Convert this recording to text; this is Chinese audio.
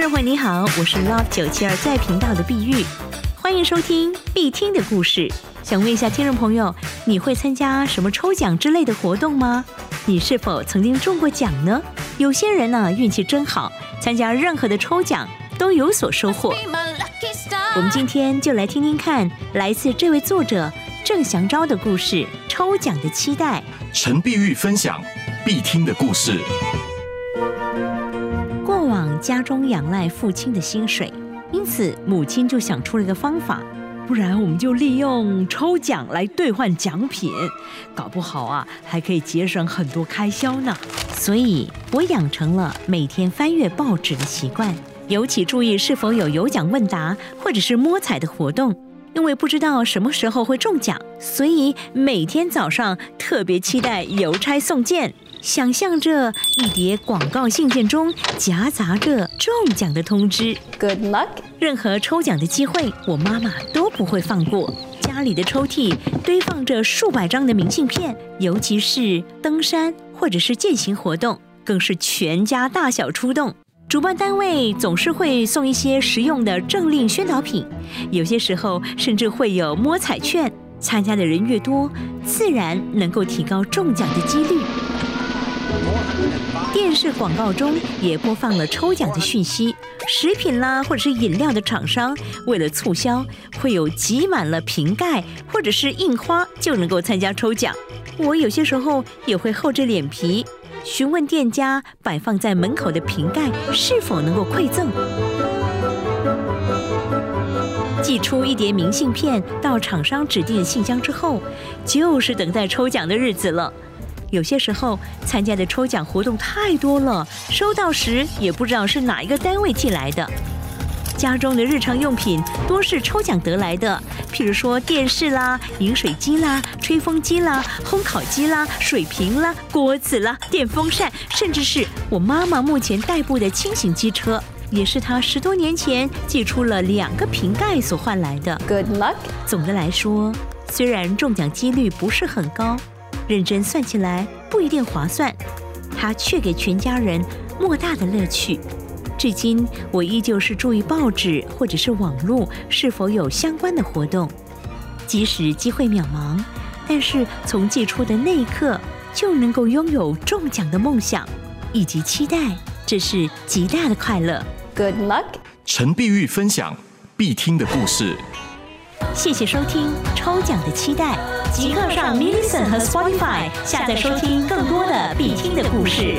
听众朋友你好，我是 Love 九七二在频道的碧玉，欢迎收听必听的故事。想问一下听众朋友，你会参加什么抽奖之类的活动吗？你是否曾经中过奖呢？有些人呢运气真好，参加任何的抽奖都有所收获。我们今天就来听听看，来自这位作者郑祥昭的故事——抽奖的期待。陈碧玉分享必听的故事。家中仰赖父亲的薪水，因此母亲就想出了一个方法，不然我们就利用抽奖来兑换奖品，搞不好啊还可以节省很多开销呢。所以我养成了每天翻阅报纸的习惯。尤其注意是否有有奖问答或者是摸彩的活动，因为不知道什么时候会中奖，所以每天早上特别期待邮差送件，想象着一叠广告信件中夹杂着中奖的通知。Good luck！任何抽奖的机会，我妈妈都不会放过。家里的抽屉堆放着数百张的明信片，尤其是登山或者是践行活动，更是全家大小出动。主办单位总是会送一些实用的政令宣导品，有些时候甚至会有摸彩券。参加的人越多，自然能够提高中奖的几率。电视广告中也播放了抽奖的讯息，食品啦或者是饮料的厂商为了促销，会有挤满了瓶盖或者是印花就能够参加抽奖。我有些时候也会厚着脸皮。询问店家摆放在门口的瓶盖是否能够馈赠，寄出一叠明信片到厂商指定信箱之后，就是等待抽奖的日子了。有些时候参加的抽奖活动太多了，收到时也不知道是哪一个单位寄来的。家中的日常用品多是抽奖得来的，譬如说电视啦、饮水机啦、吹风机啦、烘烤机啦、水瓶啦、锅子啦、电风扇，甚至是我妈妈目前代步的轻型机车，也是她十多年前寄出了两个瓶盖所换来的。Good luck。总的来说，虽然中奖几率不是很高，认真算起来不一定划算，它却给全家人莫大的乐趣。至今，我依旧是注意报纸或者是网络是否有相关的活动，即使机会渺茫，但是从寄出的那一刻就能够拥有中奖的梦想以及期待，这是极大的快乐。Good luck！陈碧玉分享必听的故事。谢谢收听抽奖的期待，即刻上 m i l l i c e n 和 Spotify 下载收听更多的必听的故事。